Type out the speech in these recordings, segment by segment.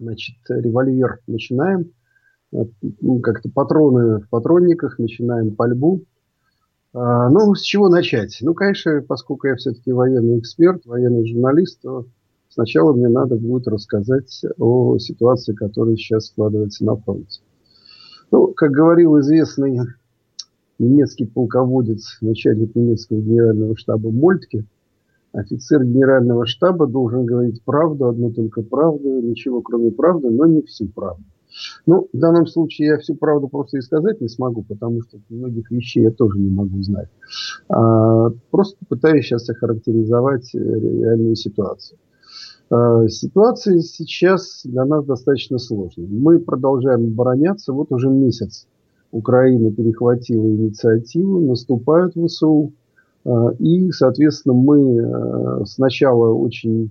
Значит, револьвер начинаем. Ну, как-то патроны в патронниках, начинаем пальбу. А, ну, с чего начать? Ну, конечно, поскольку я все-таки военный эксперт, военный журналист, то сначала мне надо будет рассказать о ситуации, которая сейчас складывается на фронте. Ну, как говорил известный немецкий полководец, начальник немецкого генерального штаба Мольтке – Офицер генерального штаба должен говорить правду, одну только правду, ничего кроме правды, но не всю правду. Ну, в данном случае я всю правду просто и сказать не смогу, потому что многих вещей я тоже не могу знать. А, просто пытаюсь сейчас охарактеризовать э, реальную ситуацию. А, ситуация сейчас для нас достаточно сложная. Мы продолжаем обороняться. Вот уже месяц Украина перехватила инициативу, наступают в ВСУ. А, и, соответственно, мы э, сначала очень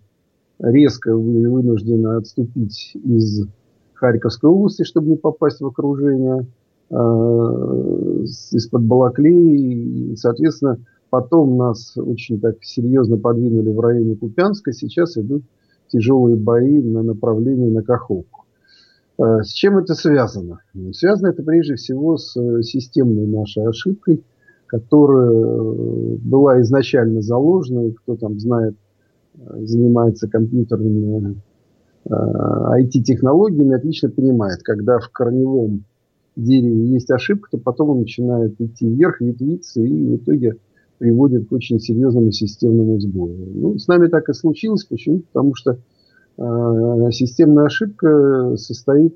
резко были вынуждены отступить из Харьковской области, чтобы не попасть в окружение а, из-под Балаклеи. И, соответственно, потом нас очень так серьезно подвинули в районе Купянска. Сейчас идут тяжелые бои на направлении на Каховку. С чем это связано? Связано это прежде всего с э, системной нашей ошибкой – которая э, была изначально заложена, и кто там знает, э, занимается компьютерными IT-технологиями, э, отлично понимает, когда в корневом дереве есть ошибка, то потом он начинает идти вверх, ветвиться и в итоге приводит к очень серьезному системному сбою. Ну, с нами так и случилось. Почему? Потому что э, системная ошибка состоит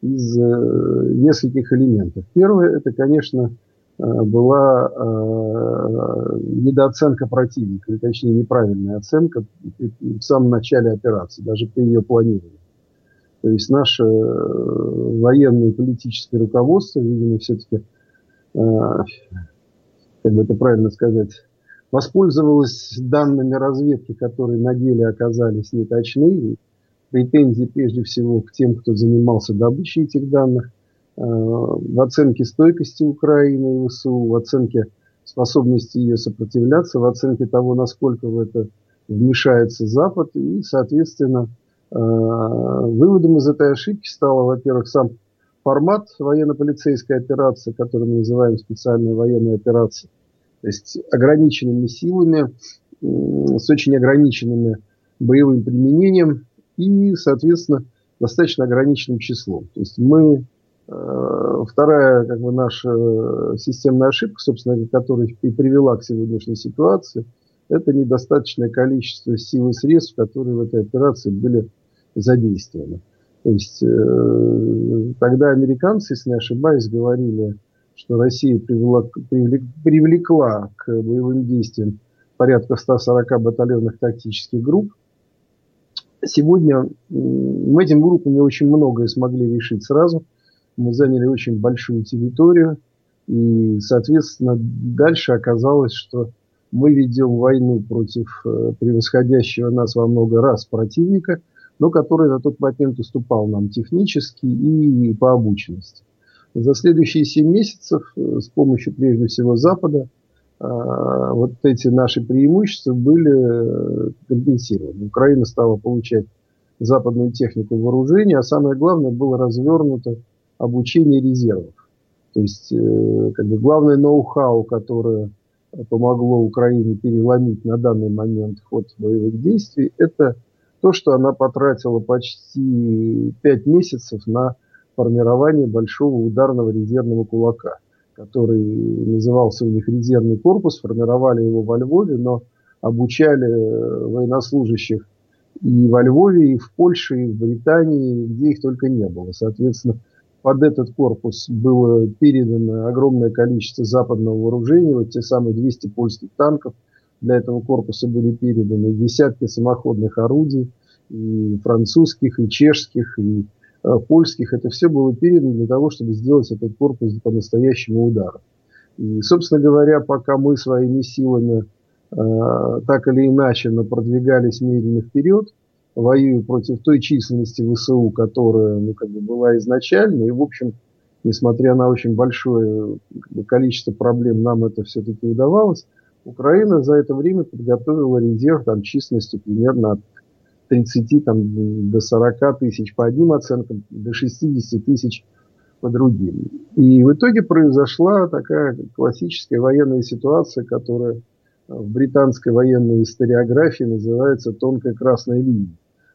из э, нескольких элементов. Первое, это, конечно, Э, была э, недооценка противника, точнее неправильная оценка в самом начале операции, даже при ее планировании. То есть наше э, военное и политическое руководство, видимо, все-таки, как бы это правильно сказать, воспользовалось данными разведки, которые на деле оказались неточны. Претензии прежде всего к тем, кто занимался добычей этих данных. Э, в оценке стойкости Украины и ВСУ, в оценке способности ее сопротивляться, в оценке того, насколько в это вмешается Запад. И, соответственно, э, выводом из этой ошибки стало, во-первых, сам формат военно-полицейской операции, который мы называем специальной военной операцией. То есть ограниченными силами, с очень ограниченными боевым применением и, соответственно, достаточно ограниченным числом. То есть мы вторая как бы, наша э, системная ошибка, собственно, которая и привела к сегодняшней ситуации, это недостаточное количество сил и средств, которые в этой операции были задействованы. То есть э, тогда американцы, если не ошибаюсь, говорили, что Россия привела, привлекла к боевым действиям порядка 140 батальонных тактических групп. Сегодня мы этим группами очень многое смогли решить сразу – мы заняли очень большую территорию, и, соответственно, дальше оказалось, что мы ведем войну против э, превосходящего нас во много раз противника, но который на тот момент уступал нам технически и по обученности. За следующие 7 месяцев э, с помощью, прежде всего, Запада, э, вот эти наши преимущества были компенсированы. Украина стала получать западную технику вооружения, а самое главное было развернуто обучение резервов. То есть э, как бы главное ноу-хау, которое помогло Украине переломить на данный момент ход боевых действий, это то, что она потратила почти пять месяцев на формирование большого ударного резервного кулака, который назывался у них резервный корпус, формировали его во Львове, но обучали э, военнослужащих и во Львове, и в Польше, и в Британии, где их только не было. Соответственно, под этот корпус было передано огромное количество западного вооружения, вот те самые 200 польских танков для этого корпуса были переданы, десятки самоходных орудий, и французских, и чешских, и э, польских. Это все было передано для того, чтобы сделать этот корпус по-настоящему ударом. И, собственно говоря, пока мы своими силами э, так или иначе продвигались медленно вперед, воюя против той численности ВСУ, которая ну, как бы была изначально, и, в общем, несмотря на очень большое как бы, количество проблем, нам это все-таки удавалось, Украина за это время подготовила резерв там, численностью примерно от 30 там, до 40 тысяч по одним оценкам, до 60 тысяч по другим. И в итоге произошла такая классическая военная ситуация, которая в британской военной историографии называется «тонкая красная линия».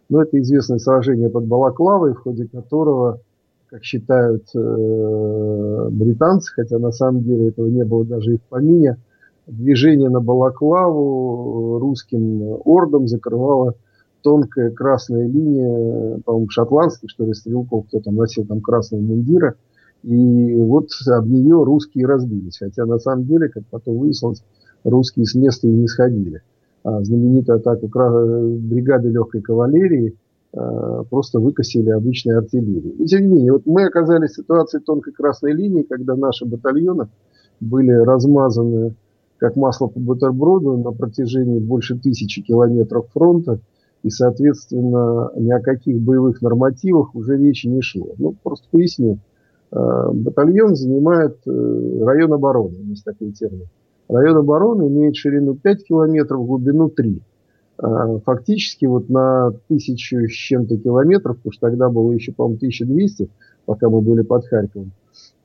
Но это известное сражение под Балаклавой, в ходе которого, как считают э, британцы, хотя на самом деле этого не было даже и в помине, движение на Балаклаву русским ордом закрывало тонкая красная линия, по-моему, шотландских, что ли, стрелков, кто там носил там красные мундиры. И вот об нее русские разбились. Хотя на самом деле, как потом выяснилось, русские с места и не сходили. А знаменитую атаку бригады легкой кавалерии а, просто выкосили обычной артиллерией. И тем не менее, вот мы оказались в ситуации тонкой красной линии, когда наши батальоны были размазаны как масло по бутерброду на протяжении больше тысячи километров фронта – и, соответственно, ни о каких боевых нормативах уже речи не шло. Ну, просто поясню. Э, батальон занимает э, район обороны, есть такой термин. Район обороны имеет ширину 5 километров, глубину 3. Э, фактически вот на тысячу с чем-то километров, потому что тогда было еще, по-моему, 1200, пока мы были под Харьковом,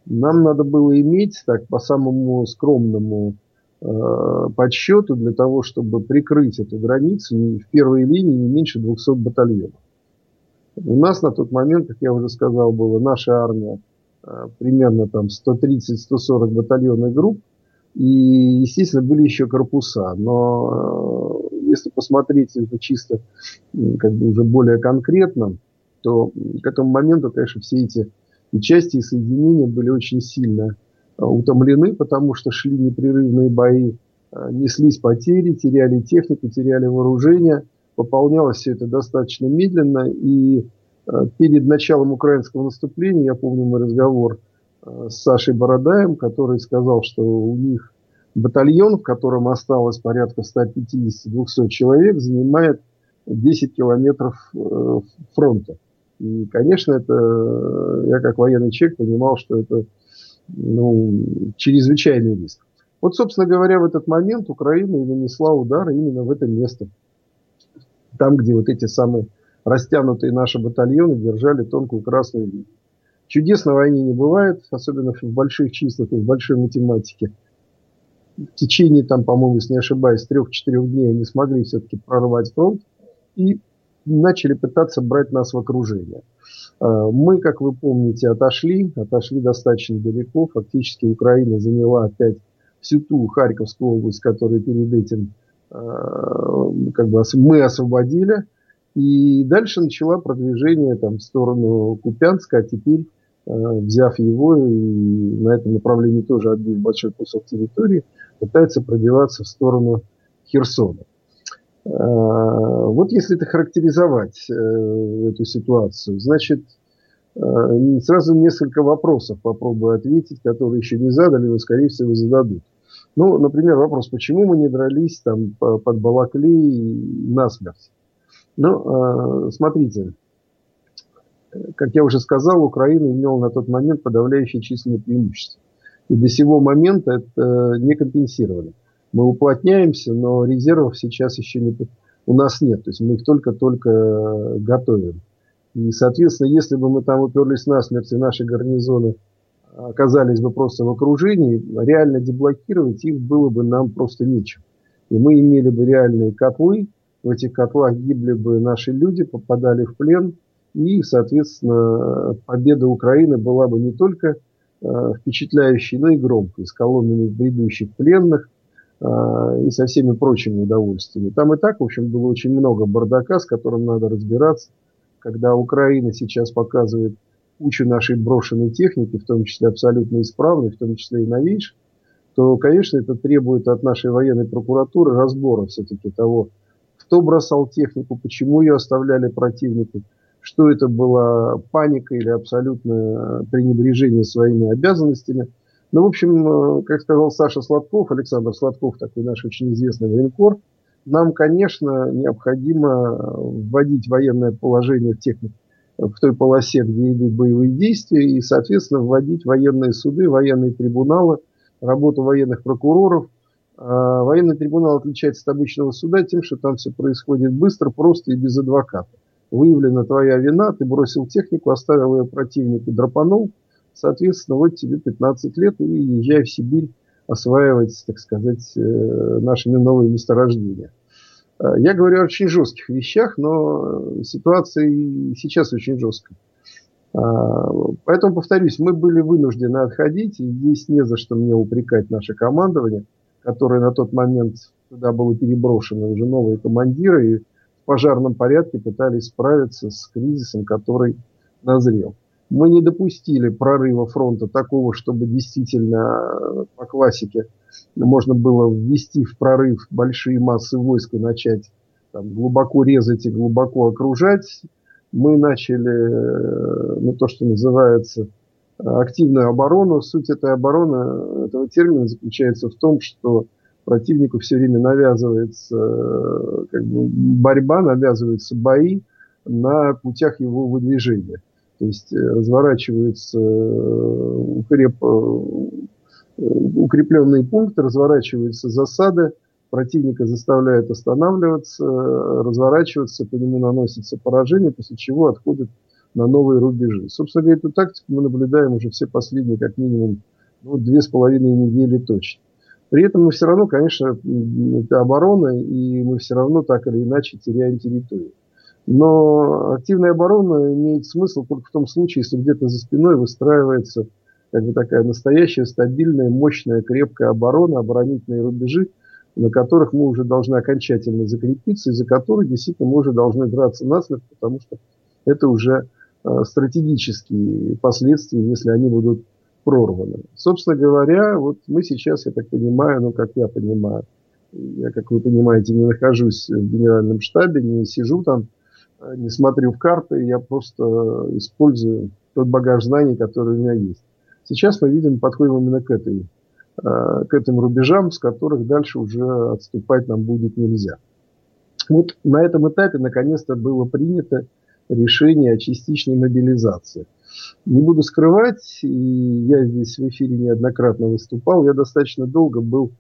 нам надо было иметь, так, по самому скромному Э, подсчету для того, чтобы прикрыть эту границу в первой линии не меньше 200 батальонов. У нас на тот момент, как я уже сказал, была наша армия э, примерно там 130-140 батальонных групп, и, естественно, были еще корпуса. Но э, если посмотреть это чисто как бы уже более конкретно, то к этому моменту, конечно, все эти части и соединения были очень сильно Э, утомлены, потому что шли непрерывные бои, э, неслись потери, теряли технику, теряли вооружение. Пополнялось все это достаточно медленно. И перед началом украинского наступления, я помню мой разговор с Сашей Бородаем, который сказал, что у них батальон, в котором осталось порядка 150-200 человек, занимает 10 километров фронта. И, конечно, это я как военный человек понимал, что это ну, чрезвычайный риск. Вот, собственно говоря, в этот момент Украина и нанесла удар именно в это место. Там, где вот эти самые растянутые наши батальоны держали тонкую красную линию. Чудес на войне не бывает, особенно в больших числах и в большой математике. В течение, там, по-моему, если не ошибаюсь, трех-четырех дней они смогли все-таки прорвать фронт и начали пытаться брать нас в окружение. А, мы, как вы помните, отошли, отошли достаточно далеко. Фактически Украина заняла опять всю ту Харьковскую область, которую перед этим а, как бы мы освободили. И дальше начала продвижение там, в сторону Купянска, а теперь, взяв его и на этом направлении тоже отбив большой кусок территории, пытается пробиваться в сторону Херсона. Вот если это характеризовать э, эту ситуацию, значит, э, сразу несколько вопросов попробую ответить, которые еще не задали, но, скорее всего, зададут. Ну, например, вопрос, почему мы не дрались там под Балакли насмерть? Ну, смотрите, как я уже сказал, Украина имела на тот момент подавляющее численное преимущество. И до сего момента это не компенсировали мы уплотняемся, но резервов сейчас еще не, у нас нет. То есть мы их только-только э, готовим. И, соответственно, если бы мы там уперлись насмерть, и наши гарнизоны оказались бы просто в окружении, реально деблокировать их было бы нам просто нечем. И мы имели бы реальные котлы, в этих котлах гибли бы наши люди, попадали в плен, и, соответственно, победа Украины была бы не только э, впечатляющей, но и громкой, с колоннами бредущих пленных, а, и со всеми прочими удовольствиями. Там и так, в общем, было очень много бардака, с которым надо разбираться. Когда Украина сейчас показывает кучу нашей брошенной техники, в том числе абсолютно исправной, в том числе и новейшей, то, конечно, это требует от нашей военной прокуратуры разбора все-таки того, кто бросал технику, почему ее оставляли противнику, что это была паника или абсолютное пренебрежение своими обязанностями. Ну, в общем, как сказал Саша Сладков, Александр Сладков, такой наш очень известный военкор, нам, конечно, необходимо вводить военное положение в, тех, в той полосе, где идут боевые действия, и, соответственно, вводить военные суды, военные трибуналы, работу военных прокуроров. Военный трибунал отличается от обычного суда тем, что там все происходит быстро, просто и без адвоката. Выявлена твоя вина, ты бросил технику, оставил ее противнику, драпанул. Соответственно, вот тебе 15 лет и езжай в Сибирь осваивать, так сказать, э, наши новые месторождения. Э, я говорю о очень жестких вещах, но ситуация сейчас очень жесткая. А, поэтому, повторюсь, мы были вынуждены отходить, и здесь не за что мне упрекать наше командование, которое на тот момент туда было переброшено уже новые командиры, и пожарном порядке пытались справиться с кризисом, который назрел. Мы не допустили прорыва фронта такого, чтобы действительно по классике можно было ввести в прорыв большие массы войск и начать там, глубоко резать и глубоко окружать. Мы начали э, ну, то, что называется активную оборону. Суть этой обороны, этого термина заключается в том, что противнику все время навязывается э, как бы, борьба, навязываются бои на путях его выдвижения. То есть э, разворачиваются укреп, укрепленные пункты, разворачиваются засады, противника заставляют останавливаться, разворачиваться, по нему наносится поражение, после чего отходят на новые рубежи. Собственно говоря, эту тактику мы наблюдаем уже все последние, как минимум, ну, две с половиной недели точно. При этом мы все равно, конечно, это оборона, и мы все равно так или иначе теряем территорию. Но активная оборона имеет смысл только в том случае, если где-то за спиной выстраивается как бы такая настоящая, стабильная, мощная, крепкая оборона, оборонительные рубежи, на которых мы уже должны окончательно закрепиться, и за которые действительно мы уже должны драться насмерть, потому что это уже э, стратегические последствия, если они будут прорваны. Собственно говоря, вот мы сейчас, я так понимаю, ну, как я понимаю, я, как вы понимаете, не нахожусь в генеральном штабе, не сижу там, э, не смотрю в карты, я просто использую тот багаж знаний, который у меня есть. Сейчас мы видим, подходим именно к, этой, э, к этим рубежам, с которых дальше уже отступать нам будет нельзя. Вот на этом этапе наконец-то было принято решение о частичной мобилизации. Не буду скрывать, и я здесь в эфире неоднократно выступал, я достаточно долго был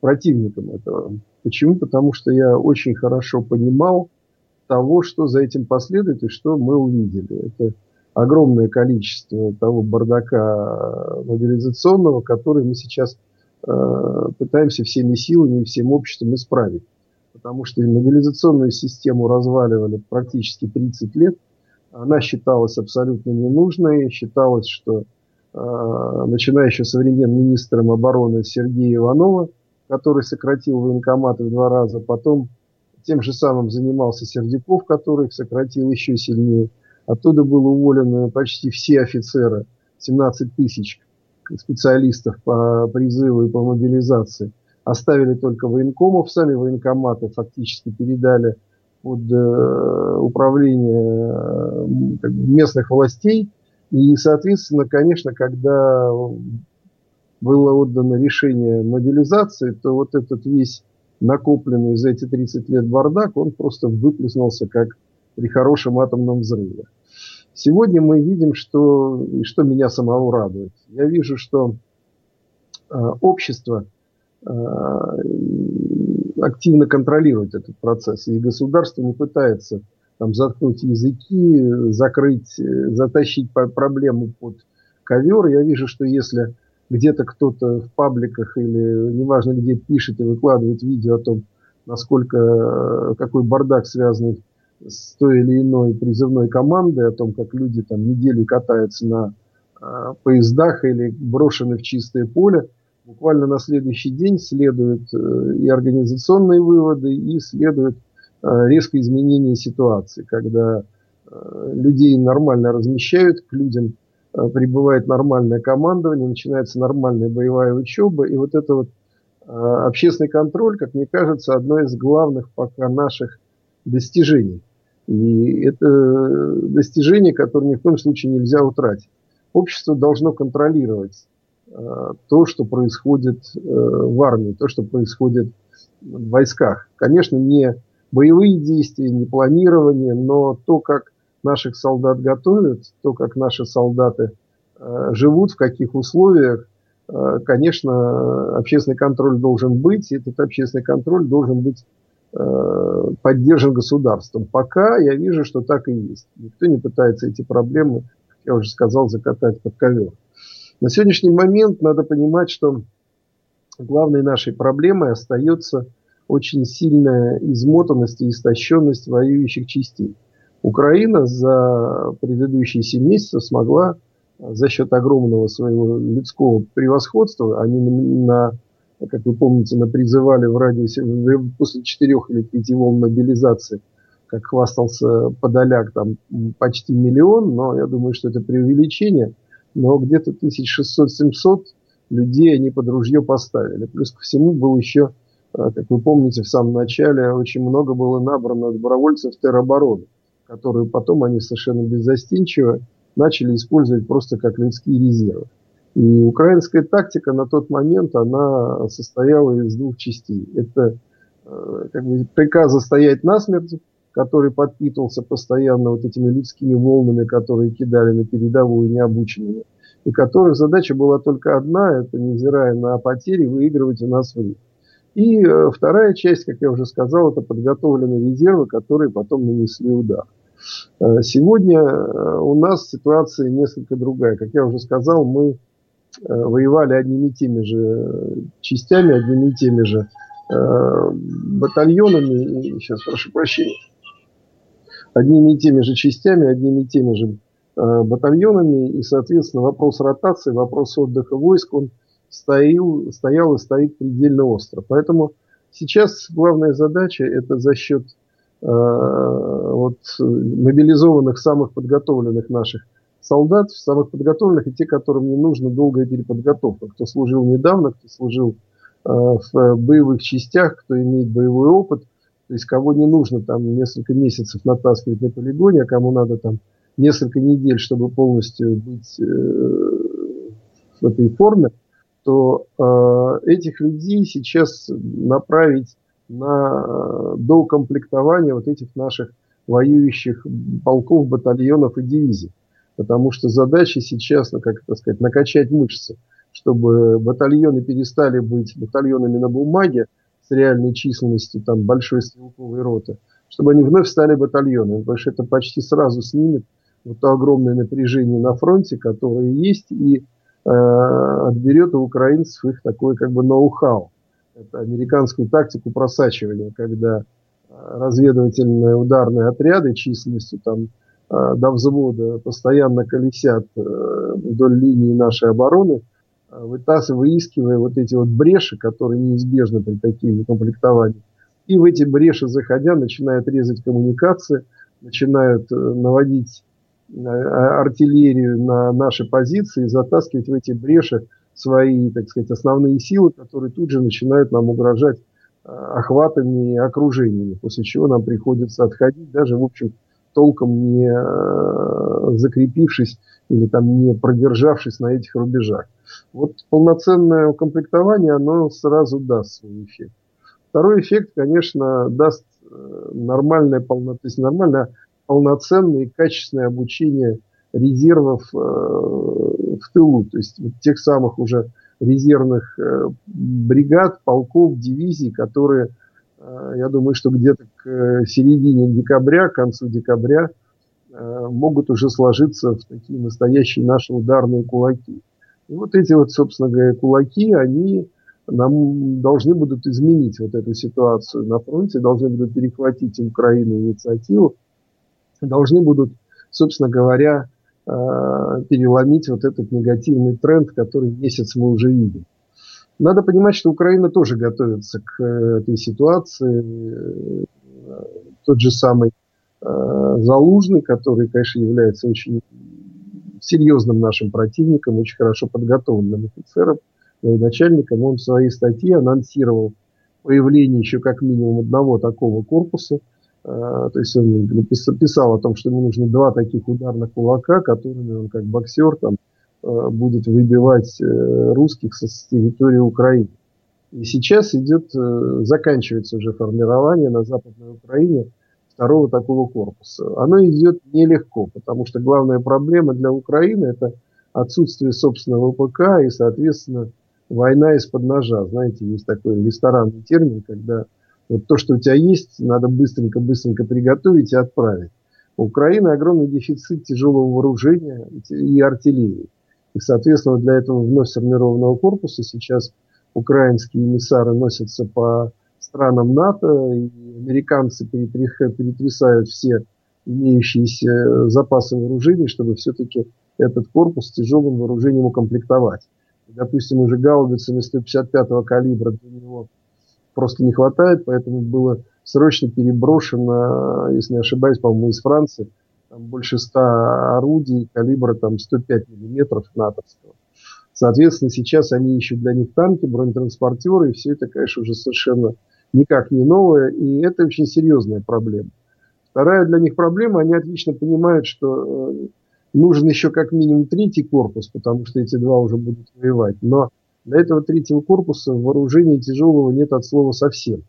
противником этого. Почему? Потому что я очень хорошо понимал того, что за этим последует и что мы увидели. Это огромное количество того бардака мобилизационного, который мы сейчас э, пытаемся всеми силами и всем обществом исправить. Потому что мобилизационную систему разваливали практически 30 лет. Она считалась абсолютно ненужной. Считалось, что э, начиная еще со времен министром обороны Сергея Иванова, который сократил военкоматы в два раза, потом тем же самым занимался Сердюков, который их сократил еще сильнее – Оттуда было уволено почти все офицеры, 17 тысяч специалистов по призыву и по мобилизации. Оставили только военкомов, сами военкоматы фактически передали под э, управление э, местных властей. И, соответственно, конечно, когда было отдано решение мобилизации, то вот этот весь накопленный за эти 30 лет бардак, он просто выплеснулся как при хорошем атомном взрыве. Сегодня мы видим, что, и что меня самого радует. Я вижу, что э, общество э, активно контролирует этот процесс, и государство не пытается там, заткнуть языки, закрыть, затащить проблему под ковер. Я вижу, что если где-то кто-то в пабликах или неважно где пишет и выкладывает видео о том, насколько какой бардак связанный с той или иной призывной командой, о том, как люди там неделю катаются на э, поездах или брошены в чистое поле, буквально на следующий день следуют э, и организационные выводы, и следует э, резкое изменение ситуации, когда э, людей нормально размещают, к людям прибывает нормальное командование, начинается нормальная боевая учеба, и вот это вот общественный контроль, как мне кажется, одно из главных пока наших достижений. И это достижение, которое ни в коем случае нельзя утратить. Общество должно контролировать то, что происходит э, в армии, то, что происходит в войсках. Конечно, не боевые действия, не планирование, но то, как наших солдат готовят, то, как наши солдаты э, живут, в каких условиях, э, конечно, общественный контроль должен быть, и этот общественный контроль должен быть э, поддержан государством. Пока я вижу, что так и есть. Никто не пытается эти проблемы, как я уже сказал, закатать под ковер. На сегодняшний момент надо понимать, что главной нашей проблемой остается очень сильная измотанность и истощенность воюющих частей. Украина за предыдущие 7 месяцев смогла за счет огромного своего людского превосходства, они на, как вы помните, на призывали в радиусе после четырех или пяти волн мобилизации, как хвастался Подоляк, там почти миллион, но я думаю, что это преувеличение, но где-то 1600-700 людей они под ружье поставили. Плюс ко всему был еще а, как вы помните, в самом начале очень много было набрано добровольцев теробороны, которые потом они совершенно беззастенчиво начали использовать просто как людские резервы. И украинская тактика на тот момент, она состояла из двух частей. Это э, как бы, приказа стоять насмерть, который подпитывался постоянно вот этими людскими волнами, которые кидали на передовую необученными, и которых задача была только одна, это, невзирая на потери, выигрывать у нас время. И э, вторая часть, как я уже сказал, это подготовленные резервы, которые потом нанесли удар. Э, сегодня э, у нас ситуация несколько другая. Как я уже сказал, мы воевали одними и теми же частями, одними и теми же батальонами, сейчас прошу прощения, одними и теми же частями, одними и теми же батальонами, и, соответственно, вопрос ротации, вопрос отдыха войск, он стоял, стоял и стоит предельно остро. Поэтому сейчас главная задача это за счет э, вот, мобилизованных, самых подготовленных наших солдат, самых подготовленных и те, которым не нужно долгая переподготовка. Кто служил недавно, кто служил э, в боевых частях, кто имеет боевой опыт, то есть кого не нужно там несколько месяцев натаскивать на полигоне, а кому надо там несколько недель, чтобы полностью быть э, в этой форме, что э, этих людей сейчас направить на доукомплектование вот этих наших воюющих полков, батальонов и дивизий. Потому что задача сейчас, ну, как это сказать, накачать мышцы, чтобы батальоны перестали быть батальонами на бумаге с реальной численностью там, большой стрелковой роты, чтобы они вновь стали батальонами, потому что это почти сразу снимет вот то огромное напряжение на фронте, которое есть, и Э, отберет у украинцев их такой как бы ноу-хау. Это американскую тактику просачивания, когда э, разведывательные ударные отряды численностью там э, до взвода постоянно колесят вдоль линии нашей обороны, вытаскивая, выискивая вот эти вот бреши, которые неизбежны при таких комплектованиях. И в эти бреши заходя начинают резать коммуникации, начинают наводить Э, артиллерию на наши позиции, затаскивать в эти бреши свои, так сказать, основные силы, которые тут же начинают нам угрожать э, охватами и окружениями, после чего нам приходится отходить, даже, в общем, толком не э, закрепившись или там не продержавшись на этих рубежах. Вот полноценное укомплектование, оно сразу даст свой эффект. Второй эффект, конечно, даст нормальное, полно, то есть нормальное полноценное и качественное обучение резервов э, в тылу, то есть вот тех самых уже резервных э, бригад, полков, дивизий, которые, э, я думаю, что где-то к э, середине декабря, к концу декабря э, могут уже сложиться в такие настоящие наши ударные кулаки. И вот эти вот, собственно говоря, кулаки, они нам должны будут изменить вот эту ситуацию на фронте, должны будут перехватить Украину инициативу, должны будут, собственно говоря, э, переломить вот этот негативный тренд, который месяц мы уже видим. Надо понимать, что Украина тоже готовится к э, этой ситуации. Тот же самый э, Залужный, который, конечно, является очень серьезным нашим противником, очень хорошо подготовленным офицером, начальником, он в своей статье анонсировал появление еще как минимум одного такого корпуса – то есть он писал о том, что ему нужно два таких ударных кулака, которыми он как боксер там будет выбивать русских с территории Украины. И сейчас идет, заканчивается уже формирование на Западной Украине второго такого корпуса. Оно идет нелегко, потому что главная проблема для Украины – это отсутствие собственного ВПК и, соответственно, война из-под ножа. Знаете, есть такой ресторанный термин, когда вот то, что у тебя есть, надо быстренько-быстренько приготовить и отправить. У Украины огромный дефицит тяжелого вооружения и артиллерии. И, соответственно, для этого вновь сформированного корпуса сейчас украинские эмиссары носятся по странам НАТО, и американцы перетрясают все имеющиеся запасы вооружений, чтобы все-таки этот корпус тяжелым вооружением укомплектовать. Допустим, уже гаубицами 155-го калибра для него просто не хватает, поэтому было срочно переброшено, если не ошибаюсь, по-моему, из Франции, там больше 100 орудий калибра там 105 миллиметров натовского. Соответственно, сейчас они ищут для них танки, бронетранспортеры, и все это, конечно, уже совершенно никак не новое, и это очень серьезная проблема. Вторая для них проблема, они отлично понимают, что э, нужен еще как минимум третий корпус, потому что эти два уже будут воевать. Но для этого третьего корпуса вооружения тяжелого нет от слова совсем.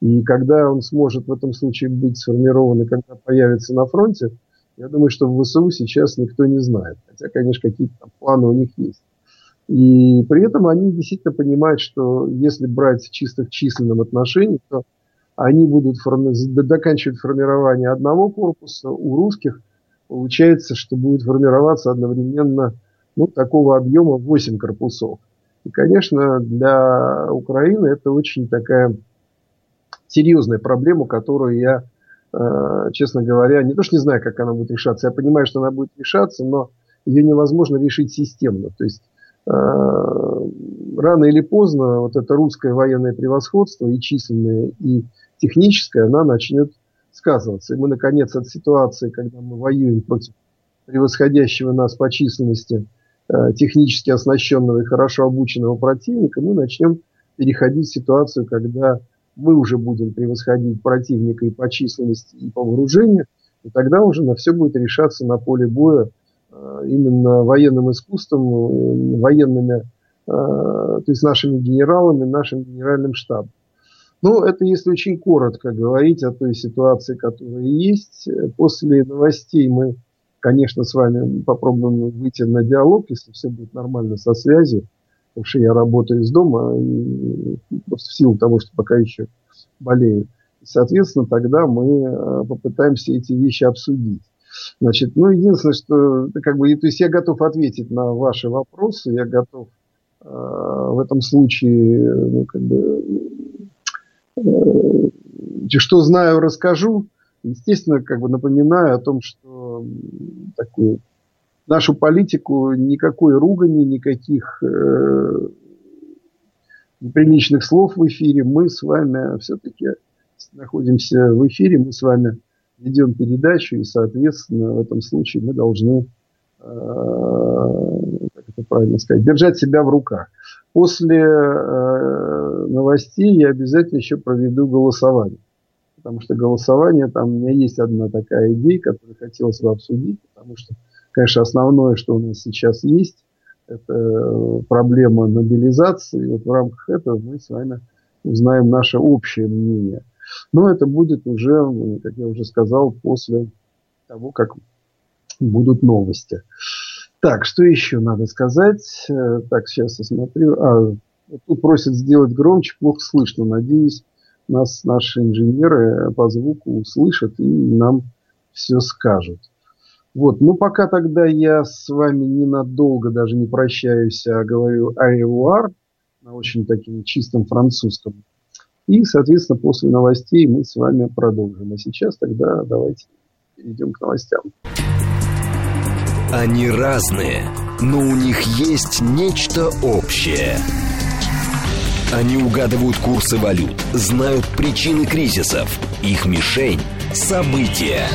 И когда он сможет в этом случае быть сформирован и когда появится на фронте, я думаю, что в ВСУ сейчас никто не знает. Хотя, конечно, какие-то планы у них есть. И при этом они действительно понимают, что если брать чисто в численном отношении, то они будут форми... доканчивать формирование одного корпуса, у русских получается, что будет формироваться одновременно ну, такого объема 8 корпусов. И, конечно, для Украины это очень такая серьезная проблема, которую я, э, честно говоря, не то что не знаю, как она будет решаться, я понимаю, что она будет решаться, но ее невозможно решить системно. То есть рано или поздно вот это русское военное превосходство и численное, и техническое, она начнет сказываться. И мы, наконец, от ситуации, когда мы воюем против превосходящего нас по численности э, технически оснащенного и хорошо обученного противника, мы начнем переходить в ситуацию, когда мы уже будем превосходить противника и по численности, и по вооружению, и тогда уже на все будет решаться на поле боя Э, именно военным искусством, э, военными, э, то есть нашими генералами, нашим генеральным штабом. Ну, это если очень коротко говорить о той ситуации, которая есть. После новостей мы, конечно, с вами попробуем выйти на диалог, если все будет нормально со связью, потому что я работаю из дома, в силу того, что пока еще болею. Соответственно, тогда мы попытаемся эти вещи обсудить. Значит, ну, единственное, что, как бы, то есть я готов ответить на ваши вопросы, я готов э, в этом случае, ну, как бы, э, что знаю, расскажу. Естественно, как бы напоминаю о том, что такую нашу политику никакой ругани, никаких э, неприличных слов в эфире. Мы с вами все-таки находимся в эфире, мы с вами ведем передачу, и, соответственно, в этом случае мы должны, э, как это правильно сказать, держать себя в руках. После э, новостей я обязательно еще проведу голосование. Потому что голосование, там у меня есть одна такая идея, которую хотелось бы обсудить, потому что, конечно, основное, что у нас сейчас есть, это проблема мобилизации. И вот в рамках этого мы с вами узнаем наше общее мнение – но это будет уже, как я уже сказал, после того, как будут новости. Так, что еще надо сказать? Э, так, сейчас я смотрю. А, тут просят сделать громче, плохо слышно. Надеюсь, нас наши инженеры по звуку услышат и нам все скажут. Вот, ну пока тогда я с вами ненадолго даже не прощаюсь, а говорю «Айвуар» на очень таким чистом французском. И, соответственно, после новостей мы с вами продолжим. А сейчас тогда давайте перейдем к новостям. Они разные, но у них есть нечто общее. Они угадывают курсы валют, знают причины кризисов. Их мишень – события.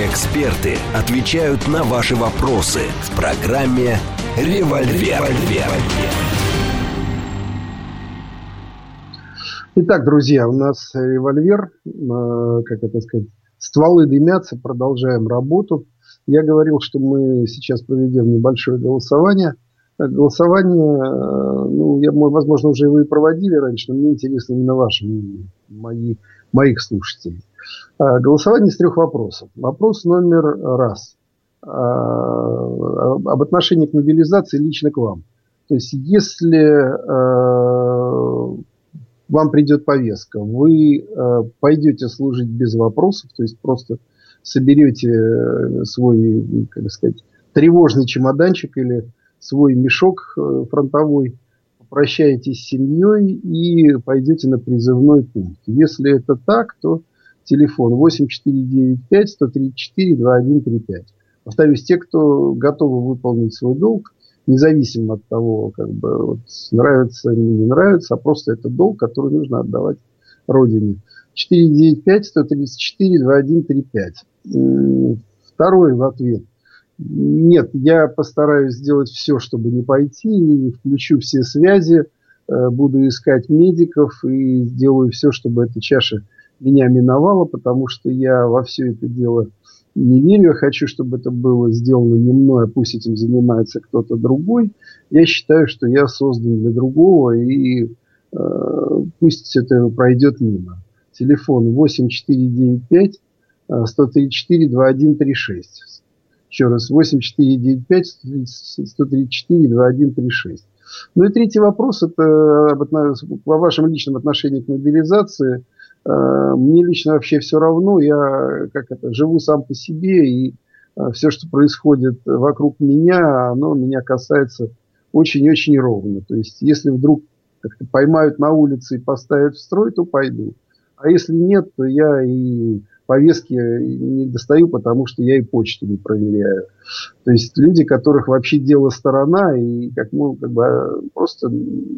Эксперты отвечают на ваши вопросы в программе «Револьвер». «Револьвер». Итак, друзья, у нас револьвер, э, как это сказать, стволы дымятся, продолжаем работу. Я говорил, что мы сейчас проведем небольшое голосование. Голосование, э, ну, я, возможно, уже вы и проводили раньше, но мне интересно именно ваше мнение, мои, моих слушателей. А, голосование из трех вопросов. Вопрос номер раз. Об отношении к мобилизации лично к вам. То есть, если э, вам придет повестка, вы э, пойдете служить без вопросов, то есть просто соберете э, свой, как сказать, тревожный чемоданчик или свой мешок э, фронтовой, попрощаетесь с семьей и пойдете на призывной пункт. Если это так, то телефон 8495 134 2135. Повторюсь, те, кто готовы выполнить свой долг, независимо от того, как бы вот, нравится или не нравится, а просто это долг, который нужно отдавать Родине. 495-134-2135. Второй в ответ. Нет, я постараюсь сделать все, чтобы не пойти, включу все связи, э, буду искать медиков и сделаю все, чтобы эта чаша меня миновала, потому что я во все это дело не верю, я хочу, чтобы это было сделано не мной, а пусть этим занимается кто-то другой. Я считаю, что я создан для другого, и э, пусть это пройдет мимо. Телефон 8495 134 2136. Еще раз, 8495 134 2136. Ну и третий вопрос, это об, о вашем личном отношении к мобилизации – мне лично вообще все равно, я как это, живу сам по себе, и э, все, что происходит вокруг меня, оно меня касается очень-очень ровно. То есть, если вдруг поймают на улице и поставят в строй, то пойду. А если нет, то я и повестки не достаю, потому что я и почту не проверяю. То есть люди, которых вообще дело сторона, и как, ну, как бы просто,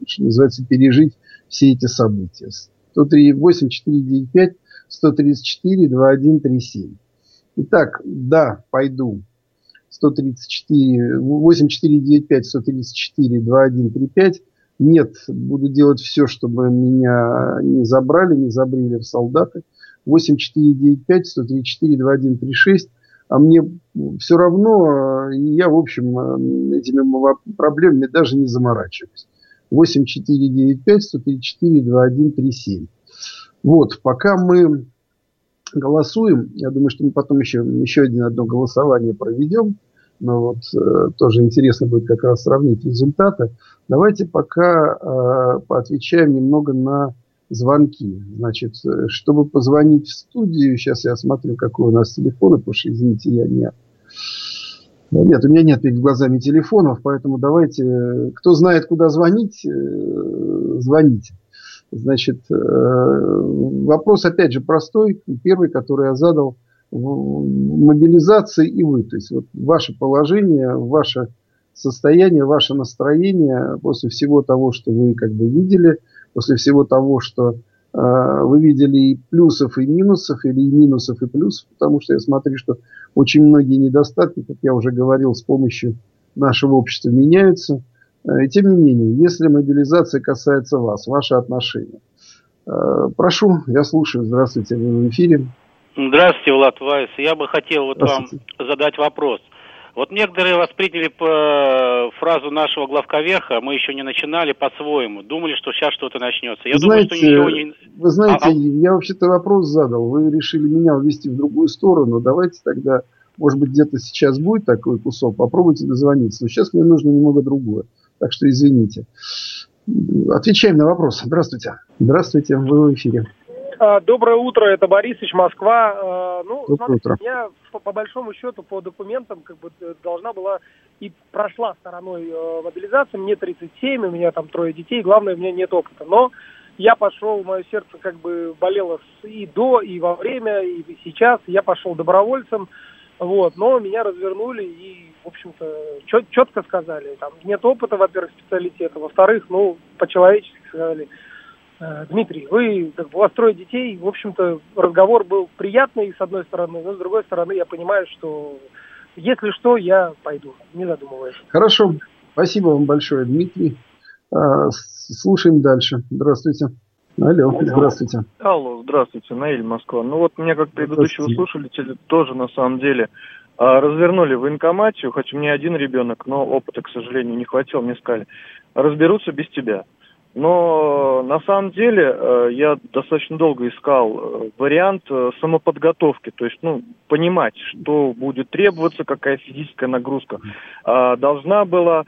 что называется, пережить все эти события. 103 8 495 134 2137. Итак, да, пойду. 134 8495 134 2135. Нет, буду делать все, чтобы меня не забрали, не забрили в солдаты. 8495 134 2136. А мне все равно, я, в общем, этими проблемами даже не заморачиваюсь. 8495 134 2137. Вот, пока мы голосуем, я думаю, что мы потом еще, еще один одно голосование проведем, но вот э, тоже интересно будет как раз сравнить результаты. Давайте пока э, поотвечаем немного на звонки. Значит, э, чтобы позвонить в студию, сейчас я смотрю, какой у нас телефон, потому что, извините, я не нет, у меня нет перед глазами телефонов, поэтому давайте, кто знает, куда звонить, э, звоните. Значит, э, вопрос опять же простой, первый, который я задал, мобилизации и вы. То есть вот ваше положение, ваше состояние, ваше настроение после всего того, что вы как бы видели, после всего того, что э, вы видели и плюсов, и минусов, или и минусов, и плюсов, потому что я смотрю, что очень многие недостатки, как я уже говорил, с помощью нашего общества меняются. Э, и тем не менее, если мобилизация касается вас, ваши отношения. Э, прошу, я слушаю. Здравствуйте, вы в эфире. Здравствуйте, Влад Вайс. Я бы хотел вот вам задать вопрос. Вот некоторые восприняли по фразу нашего главковерха, мы еще не начинали по-своему, думали, что сейчас что-то начнется. Я вы думаю, знаете, что ничего не... Вы знаете, а, а... я вообще-то вопрос задал, вы решили меня увести в другую сторону, давайте тогда, может быть, где-то сейчас будет такой кусок, попробуйте дозвониться. Но сейчас мне нужно немного другое, так что извините. Отвечаем на вопрос. Здравствуйте. Здравствуйте, вы в эфире. А, доброе утро, это Борисович, Москва. А, ну, Доброе смотрите, утро. я по, по большому счету по документам как бы э, должна была и прошла стороной э, мобилизации. Мне 37, у меня там трое детей, главное, у меня нет опыта. Но я пошел, мое сердце как бы болело и до, и во время, и сейчас. Я пошел добровольцем, вот, но меня развернули и, в общем-то, чет, четко сказали, там, нет опыта, во-первых, специалитета, во-вторых, ну, по-человечески сказали, Дмитрий, вы как бы, у вас трое детей, в общем-то, разговор был приятный с одной стороны, но с другой стороны я понимаю, что если что, я пойду, не задумываясь. Хорошо, спасибо вам большое, Дмитрий. А, слушаем дальше. Здравствуйте. Алло, здравствуйте. Алло, здравствуйте, Наиль, Москва. Ну вот меня как предыдущего слушателя тоже на самом деле а, развернули в инкоматию, хоть у меня один ребенок, но опыта, к сожалению, не хватило, мне сказали, разберутся без тебя. Но на самом деле э, я достаточно долго искал э, вариант э, самоподготовки, то есть ну, понимать, что будет требоваться, какая физическая нагрузка а, должна была,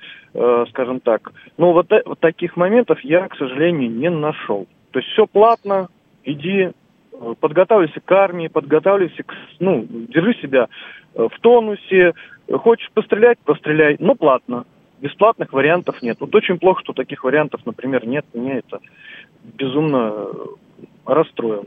скажем так. Но вот, вот таких моментов я, к сожалению, не нашел. То есть все платно, иди, подготавливайся к армии, подготавливайся к... Ну, держи себя в тонусе, хочешь пострелять, постреляй, но платно бесплатных вариантов нет. Вот очень плохо, что таких вариантов, например, нет. Мне это безумно расстроило.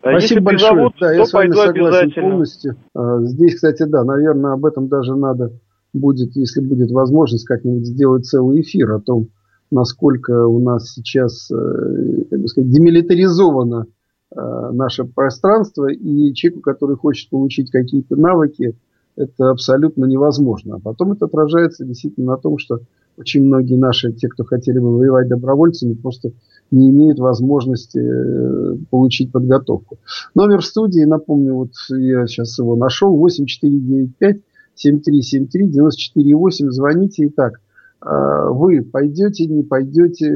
А Спасибо большое. Призовут, да, я с вами согласен полностью. А, здесь, кстати, да, наверное, об этом даже надо будет, если будет возможность, как-нибудь сделать целый эфир о том, насколько у нас сейчас, э, как бы сказать, демилитаризовано э, наше пространство, и человеку, который хочет получить какие-то навыки, это абсолютно невозможно. А потом это отражается действительно на том, что очень многие наши, те, кто хотели бы воевать добровольцами, просто не имеют возможности э, получить подготовку. Номер студии, напомню, вот я сейчас его нашел, 8495 7373 94 Звоните. Итак, а, вы пойдете, не пойдете,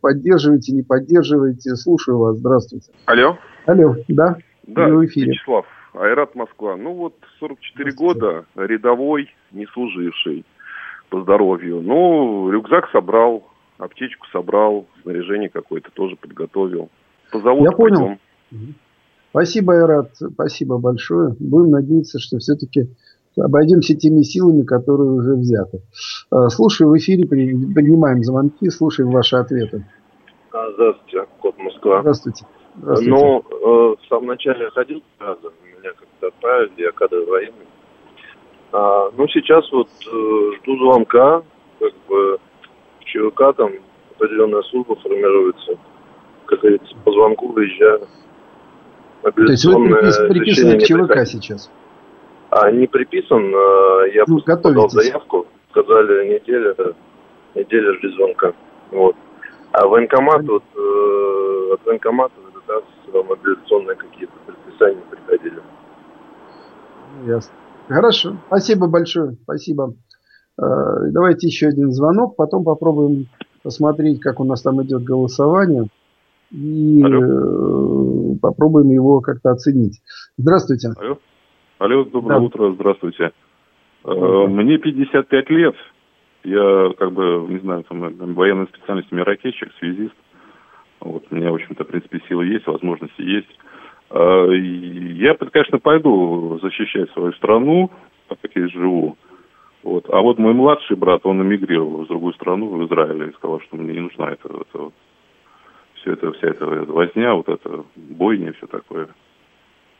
поддерживаете, не поддерживаете. Слушаю вас. Здравствуйте. Алло. Алло, да? Да, в эфире. Вячеслав. Айрат Москва. Ну вот 44 года, рядовой, не служивший по здоровью. Ну, рюкзак собрал, аптечку собрал, снаряжение какое-то тоже подготовил. По заводу Я понял. Пойдем. Спасибо, Айрат, спасибо большое. Будем надеяться, что все-таки обойдемся теми силами, которые уже взяты. А, слушаю в эфире, принимаем звонки, слушаем ваши ответы. Здравствуйте, Кот Москва. Здравствуйте. Здравствуйте. Ну, э, в самом начале я ходил отправили, я кадр военный. А, ну, сейчас вот э, жду звонка, как бы в ЧВК там определенная служба формируется. Как говорится, по звонку выезжаю. То есть вы приписаны к ЧВК сейчас? А, не приписан, а, я ну, подал заявку, сказали неделя, неделя жди звонка. Вот. А военкомат, вот, э, от военкомата раз мобилизационные какие-то предписания приходили. Ясно. Хорошо. Спасибо большое. Спасибо. Э, давайте еще один звонок, потом попробуем посмотреть, как у нас там идет голосование. И Алло. Э, попробуем его как-то оценить. Здравствуйте. Алло. Алло, доброе да. утро, здравствуйте. Э, мне 55 лет. Я, как бы, не знаю, там, военной меня ракетчик, связист. Вот, у меня, в общем-то, в принципе, силы есть, возможности есть. А, я, конечно, пойду защищать свою страну, так как я живу. Вот. А вот мой младший брат, он эмигрировал в другую страну, в Израиль, и сказал, что мне не нужна эта, эта вот, все это, вся эта возня, вот это бойня, все такое.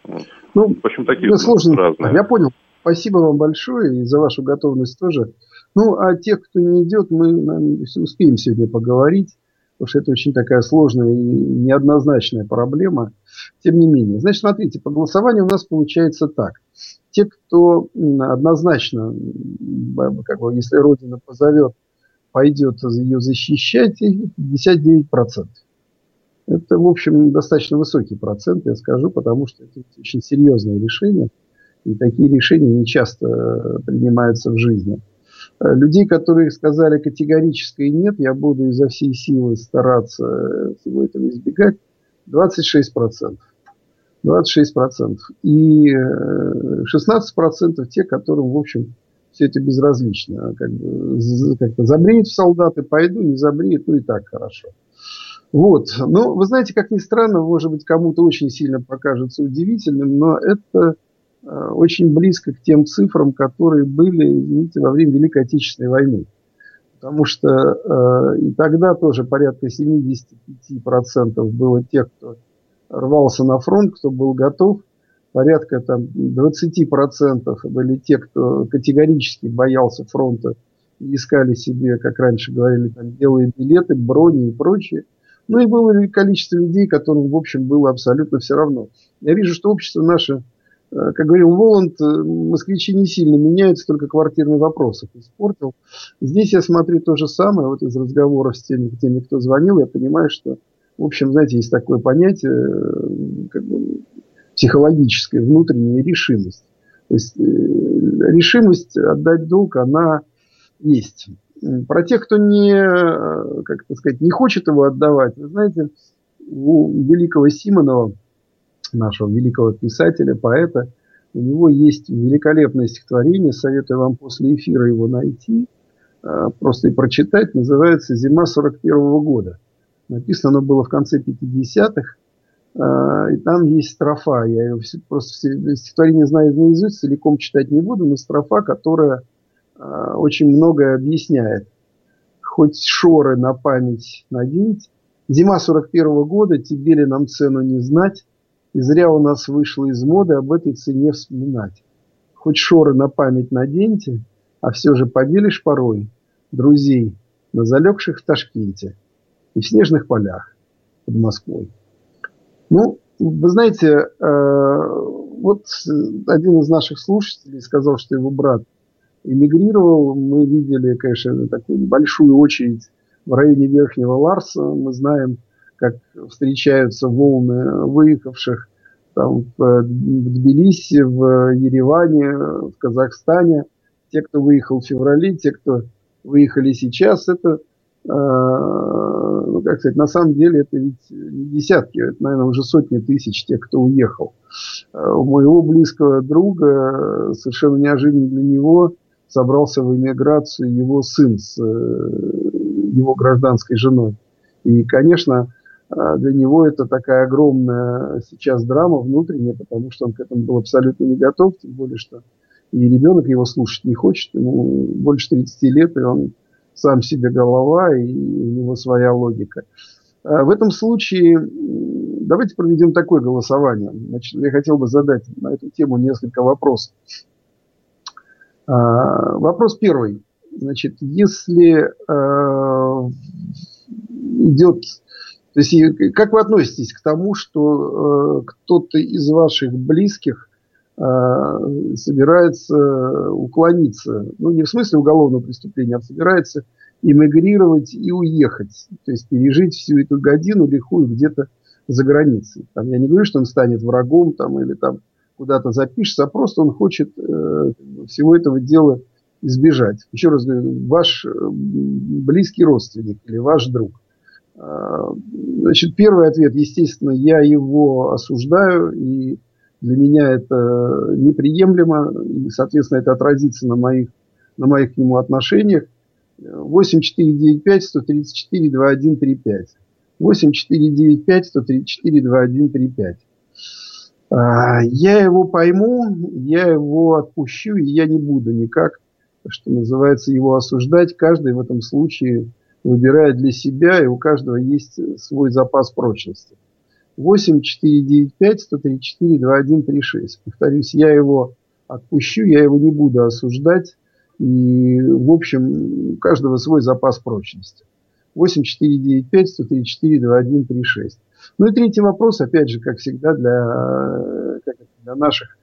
Вот. Ну, в общем, такие ну, сложно. разные. Я понял. Спасибо вам большое и за вашу готовность тоже. Ну, а тех, кто не идет, мы успеем сегодня поговорить потому что это очень такая сложная и неоднозначная проблема. Тем не менее. Значит, смотрите, по голосованию у нас получается так. Те, кто однозначно, как бы, если Родина позовет, пойдет ее защищать, 59%. Это, в общем, достаточно высокий процент, я скажу, потому что это очень серьезное решение. И такие решения не часто принимаются в жизни. Э, людей, которые сказали категорическое нет, я буду изо всей силы стараться всего этого избегать, 26%. 26%. И 16% э, те, которым, в общем, все это безразлично. Как бы, как-то забреют в солдаты, пойду, не забреют, ну и так хорошо. Вот. Но вы знаете, как ни странно, может быть, кому-то очень сильно покажется удивительным, но это Э, очень близко к тем цифрам, которые были, извините, во время Великой Отечественной войны. Потому что э, и тогда тоже порядка 75% было тех, кто рвался на фронт, кто был готов. Порядка там, 20% были те, кто категорически боялся фронта и искали себе, как раньше говорили, там, белые билеты, брони и прочее. Ну и было количество людей, которым, в общем, было абсолютно все равно. Я вижу, что общество наше Э, как говорил Воланд, э, москвичи не сильно меняются, только квартирный вопрос их испортил. Здесь я смотрю то же самое, вот из разговоров с теми, теми, кто звонил, я понимаю, что В общем, знаете, есть такое понятие э, как бы, психологическая внутренняя решимость. То есть э, решимость отдать долг, она есть. Про тех, кто не, э, как сказать, не хочет его отдавать, вы знаете, у великого Симонова, нашего великого писателя, поэта, у него есть великолепное стихотворение, советую вам после эфира его найти, э, просто и прочитать, называется «Зима 41 -го года». Написано оно было в конце 50-х, э, и там есть строфа. Я ее просто стихотворение знаю наизусть, целиком читать не буду, но строфа, которая э, очень многое объясняет. Хоть шоры на память надеть, зима 41 -го года, тебе ли нам цену не знать, и зря у нас вышло из моды об этой цене вспоминать. Хоть шоры на память наденьте, а все же поделишь порой друзей на залегших в Ташкенте и в снежных полях под Москвой. Ну, вы знаете, э, вот один из наших слушателей сказал, что его брат эмигрировал. Мы видели, конечно, такую большую очередь в районе Верхнего Ларса. Мы знаем, как встречаются волны выехавших там, в Тбилиси, в Ереване, в Казахстане. Те, кто выехал в феврале, те, кто выехали сейчас, это, э, ну, как сказать, на самом деле это ведь десятки, это, наверное, уже сотни тысяч тех, кто уехал. Э, у моего близкого друга, совершенно неожиданно для него, собрался в эмиграцию его сын с э, его гражданской женой. И, конечно, для него это такая огромная сейчас драма внутренняя, потому что он к этому был абсолютно не готов, тем более, что и ребенок его слушать не хочет, ему больше 30 лет, и он сам себе голова, и у него своя логика. А, в этом случае давайте проведем такое голосование. Значит, я хотел бы задать на эту тему несколько вопросов. А, вопрос первый. Значит, если идет то есть, как вы относитесь к тому, что э, кто-то из ваших близких э, собирается уклониться, ну не в смысле уголовного преступления, а собирается эмигрировать и уехать, то есть пережить всю эту годину лихую где-то за границей. Там, я не говорю, что он станет врагом там, или там куда-то запишется, а просто он хочет э, всего этого дела избежать. Еще раз говорю, ваш близкий родственник или ваш друг – значит, первый ответ, естественно, я его осуждаю, и для меня это неприемлемо, и, соответственно, это отразится на моих, на моих к нему отношениях. 8495 134 2135. 8495 134 2135. Я его пойму, я его отпущу, и я не буду никак, что называется, его осуждать. Каждый в этом случае выбирает для себя, и у каждого есть свой запас прочности. 8 495 134 2136. Повторюсь, я его отпущу, я его не буду осуждать. И, в общем, у каждого свой запас прочности. 8 495 134 2136. Ну и третий вопрос, опять же, как всегда, для, как для наших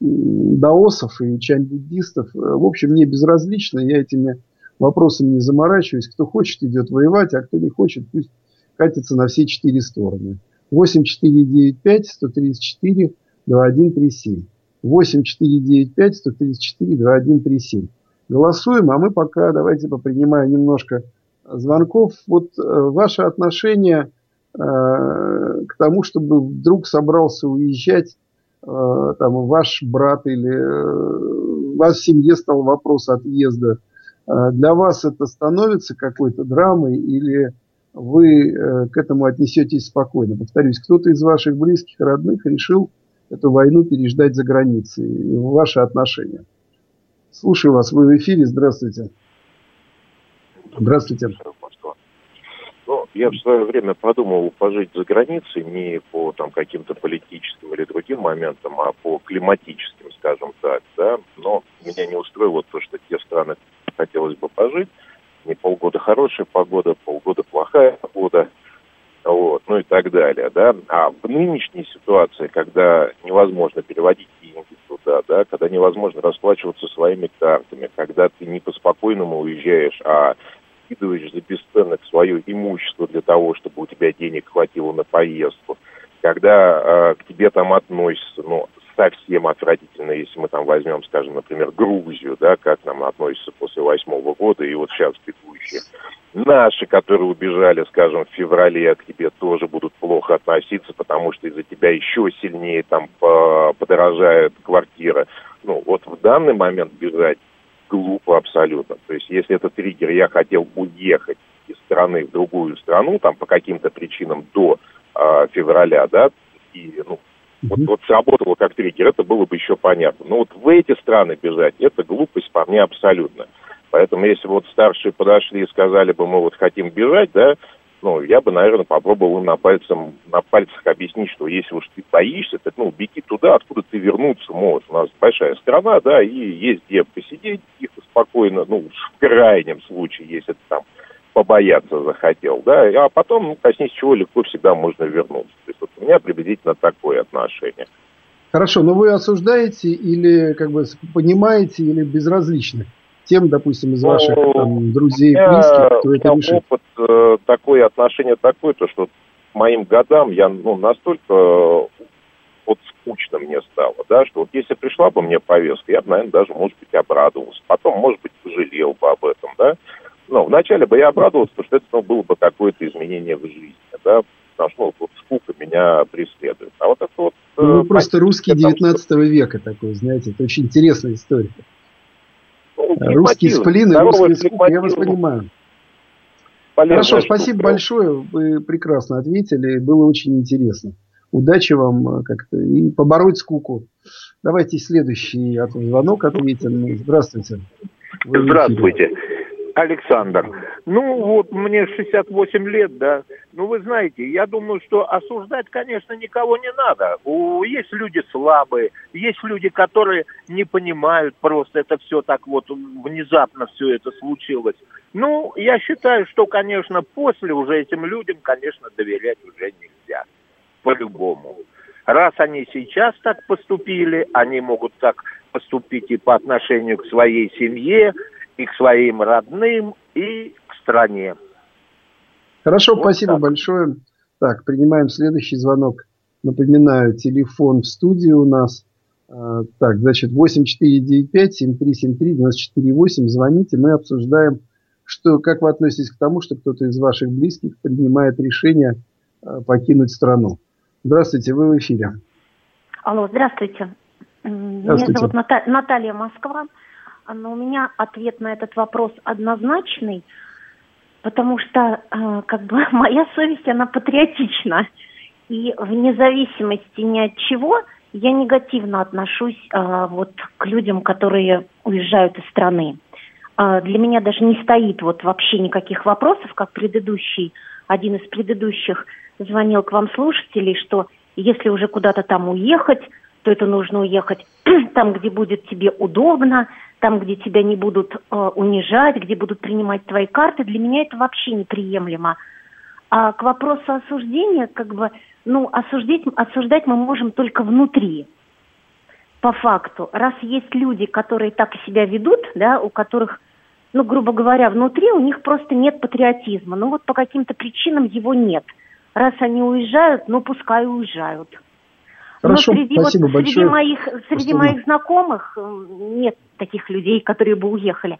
даосов и чань-буддистов. В общем, мне безразлично, я этими вопросом не заморачиваюсь. Кто хочет, идет воевать, а кто не хочет, пусть катится на все четыре стороны. 8495 134 2137. 8495 134 2137. Голосуем, а мы пока давайте попринимаем немножко звонков. Вот э, ваше отношение э, к тому, чтобы вдруг собрался уезжать э, там ваш брат или э, у вас в семье стал вопрос отъезда для вас это становится какой-то драмой или вы э, к этому отнесетесь спокойно? Повторюсь, кто-то из ваших близких, родных решил эту войну переждать за границей. Ваши отношения. Слушаю вас, вы в эфире, здравствуйте. Здравствуйте. Ну, я в свое время подумал пожить за границей не по там каким-то политическим или другим моментам, а по климатическим, скажем так, да. Но меня не устроило то, что те страны, хотелось бы пожить. Не полгода хорошая погода, полгода плохая погода, вот, ну и так далее, да. А в нынешней ситуации, когда невозможно переводить деньги туда, да, когда невозможно расплачиваться своими картами, когда ты не по спокойному уезжаешь, а выкидываешь за бесценок свое имущество для того, чтобы у тебя денег хватило на поездку, когда э, к тебе там относятся, ну, совсем отвратительно, если мы там возьмем, скажем, например, Грузию, да, как нам относятся после восьмого года и вот сейчас бегущие. Наши, которые убежали, скажем, в феврале, к тебе тоже будут плохо относиться, потому что из-за тебя еще сильнее там подорожает квартира. Ну, вот в данный момент бежать глупо абсолютно. То есть, если это триггер, я хотел уехать из страны в другую страну, там, по каким-то причинам до э, февраля, да, и, ну, вот, вот сработало как триггер, это было бы еще понятно. Но вот в эти страны бежать, это глупость по мне абсолютно. Поэтому если вот старшие подошли и сказали бы, мы вот хотим бежать, да, ну, я бы, наверное, попробовал на, пальцем, на пальцах объяснить, что если уж ты боишься, так, ну, беги туда, откуда ты вернуться можешь. У нас большая страна, да, и есть где посидеть тихо, спокойно, ну, в крайнем случае, если ты там побояться захотел, да, а потом, ну, коснись чего легко всегда можно вернуться. То есть вот у меня приблизительно такое отношение. Хорошо, но вы осуждаете или как бы понимаете или безразличны тем, допустим, из ваших ну, там, друзей, меня, близких, кто это решит? опыт э, такое, отношение такое, то что моим годам я ну, настолько э, вот скучно мне стало, да, что вот если пришла бы мне повестка, я бы, наверное, даже, может быть, обрадовался. Потом, может быть, пожалел бы об этом, да ну, вначале бы я обрадовался, потому что это ну, было бы какое-то изменение в жизни, да, потому что ну, вот скука меня преследует. А вот это вот... Э, ну, просто русский 19 что... века такой, знаете, это очень интересная история. Ну, русский сплин и русская скука, я вас понимаю. Полезная Хорошо, штука. спасибо большое, вы прекрасно ответили, было очень интересно. Удачи вам э, как-то и побороть скуку. Давайте следующий звонок ответим. Здравствуйте. Здравствуйте. Александр. Ну, вот мне 68 лет, да. Ну, вы знаете, я думаю, что осуждать, конечно, никого не надо. У, есть люди слабые, есть люди, которые не понимают просто, это все так вот внезапно все это случилось. Ну, я считаю, что, конечно, после уже этим людям, конечно, доверять уже нельзя. По-любому. Раз они сейчас так поступили, они могут так поступить и по отношению к своей семье, и к своим родным, и к стране. Хорошо, вот спасибо так. большое. Так, принимаем следующий звонок. Напоминаю, телефон в студии у нас. А, так, значит, 8495-7373-94-8. Звоните, мы обсуждаем, что, как вы относитесь к тому, что кто-то из ваших близких принимает решение а, покинуть страну. Здравствуйте, вы в эфире. Алло, здравствуйте. здравствуйте. Меня зовут Наталья Москва но у меня ответ на этот вопрос однозначный, потому что э, как бы моя совесть, она патриотична. И вне зависимости ни от чего я негативно отношусь э, вот к людям, которые уезжают из страны. Э, для меня даже не стоит вот вообще никаких вопросов, как предыдущий, один из предыдущих звонил к вам слушателей, что если уже куда-то там уехать, то это нужно уехать там, где будет тебе удобно, там, где тебя не будут э, унижать, где будут принимать твои карты, для меня это вообще неприемлемо. А к вопросу осуждения, как бы, ну, осуждать, осуждать мы можем только внутри, по факту. Раз есть люди, которые так себя ведут, да, у которых, ну, грубо говоря, внутри у них просто нет патриотизма. Ну, вот по каким-то причинам его нет. Раз они уезжают, ну, пускай уезжают. Хорошо, Но среди, спасибо вот, большое. Среди моих, среди моих знакомых э, нет таких людей, которые бы уехали.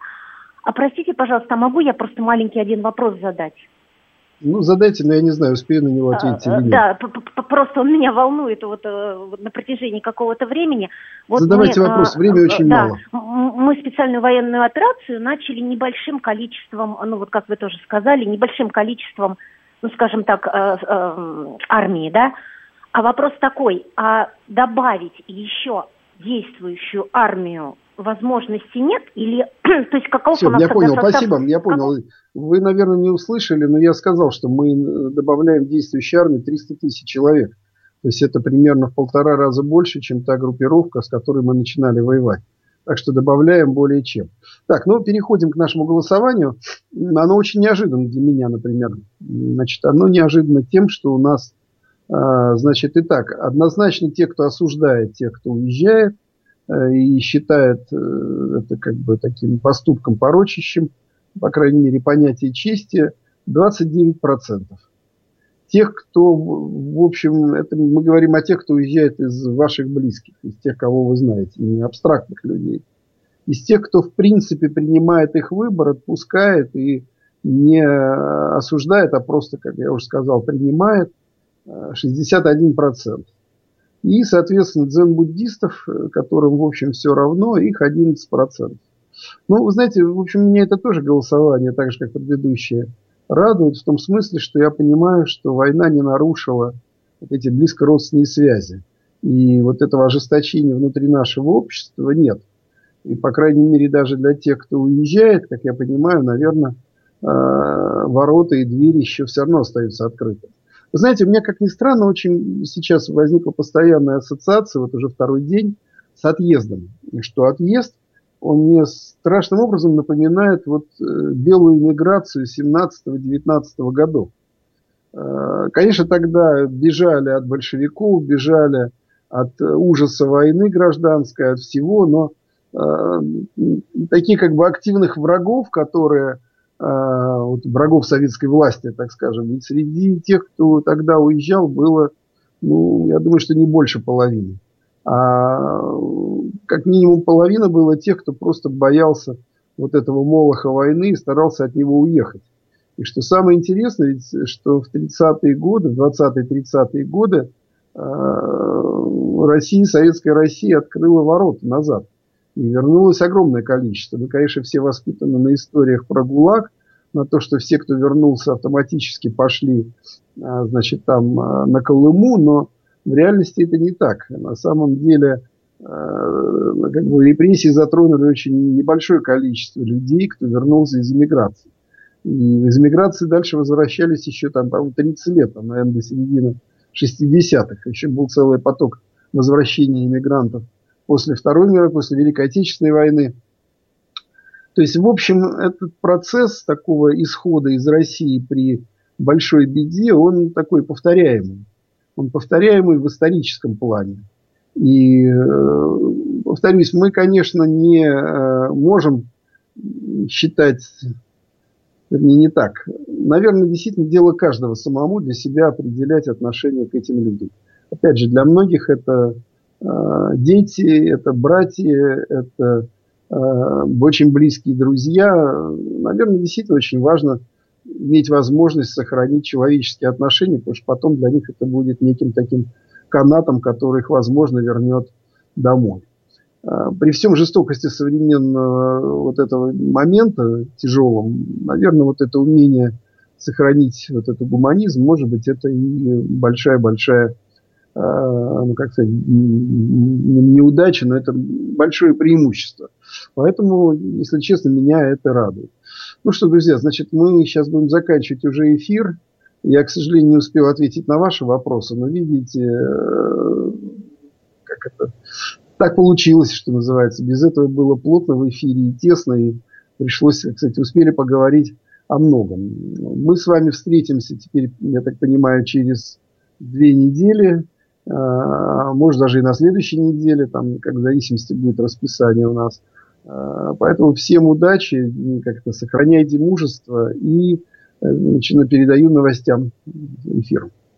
А простите, пожалуйста, а могу я просто маленький один вопрос задать? Ну, задайте, но я не знаю, успею на него ответить или нет. Да, просто он меня волнует вот, э, вот на протяжении какого-то времени. Вот Задавайте мы, вопрос, времени очень да, мало. Мы специальную военную операцию начали небольшим количеством, ну вот как вы тоже сказали, небольшим количеством, ну скажем так, э, армии, да, а вопрос такой, а добавить еще действующую армию возможности нет? Или, то есть каков Все, у нас я понял, состав... спасибо, я понял. Вы, наверное, не услышали, но я сказал, что мы э, добавляем в действующую армию 300 тысяч человек. То есть это примерно в полтора раза больше, чем та группировка, с которой мы начинали воевать. Так что добавляем более чем. Так, ну переходим к нашему голосованию. Оно очень неожиданно для меня, например. Значит, оно неожиданно тем, что у нас значит, итак, однозначно те, кто осуждает тех, кто уезжает, э, и считает э, это как бы таким поступком порочащим по крайней мере, понятие чести 29%. Тех, кто, в общем, это мы говорим о тех, кто уезжает из ваших близких, из тех, кого вы знаете, не абстрактных людей. Из тех, кто, в принципе, принимает их выбор, отпускает и не осуждает, а просто, как я уже сказал, принимает 61%. И, соответственно, дзен-буддистов, которым, в общем, все равно, их 11%. Ну, вы знаете, в общем, меня это тоже голосование, так же, как предыдущее, радует в том смысле, что я понимаю, что война не нарушила вот эти близкородственные связи. И вот этого ожесточения внутри нашего общества нет. И, по крайней мере, даже для тех, кто уезжает, как я понимаю, наверное, э, ворота и двери еще все равно остаются открыты. Вы знаете, у меня, как ни странно, очень сейчас возникла постоянная ассоциация, вот уже второй день, с отъездом. Что отъезд, он мне страшным образом напоминает вот э, белую миграцию 17-19 годов. Э, конечно, тогда бежали от большевиков, бежали от ужаса войны гражданской, от всего, но э, таких как бы активных врагов, которые вот, врагов советской власти, так скажем. Ведь среди тех, кто тогда уезжал, было, ну, я думаю, что не больше половины. А как минимум половина было тех, кто просто боялся вот этого молоха войны и старался от него уехать. И что самое интересное, ведь, что в 30-е годы, в 20-30-е годы э, Россия, Советская Россия открыла ворота назад. И вернулось огромное количество. Мы, конечно, все воспитаны на историях про ГУЛАГ, на то, что все, кто вернулся, автоматически пошли, а, значит, там а, на Колыму, но в реальности это не так. На самом деле а, как бы, репрессии затронули очень небольшое количество людей, кто вернулся из эмиграции. И из эмиграции дальше возвращались еще там, по-моему, 30 лет, там, наверное, до середины 60-х. Еще был целый поток возвращения иммигрантов после Второй мировой, после Великой Отечественной войны. То есть, в общем, этот процесс такого исхода из России при большой беде, он такой повторяемый. Он повторяемый в историческом плане. И, э, повторюсь, мы, конечно, не э, можем считать, вернее, не так. Наверное, действительно дело каждого самому для себя определять отношение к этим людям. Опять же, для многих это дети, это братья, это э, очень близкие друзья. Наверное, действительно очень важно иметь возможность сохранить человеческие отношения, потому что потом для них это будет неким таким канатом, который их, возможно, вернет домой. Э, при всем жестокости современного вот этого момента тяжелом, наверное, вот это умение сохранить вот этот гуманизм, может быть, это и большая-большая Э, ну, как сказать, неудача, но это большое преимущество. Поэтому, если честно, меня это радует. Ну что, друзья, значит, мы сейчас будем заканчивать уже эфир. Я, к сожалению, не успел ответить на ваши вопросы, но видите, э, как это так получилось, что называется. Без этого было плотно в эфире и тесно, и пришлось, кстати, успели поговорить о многом. Мы с вами встретимся теперь, я так понимаю, через две недели. А, может даже и на следующей неделе, там, как в зависимости будет расписание у нас. А, поэтому всем удачи, как-то сохраняйте мужество и значит, передаю новостям эфиру.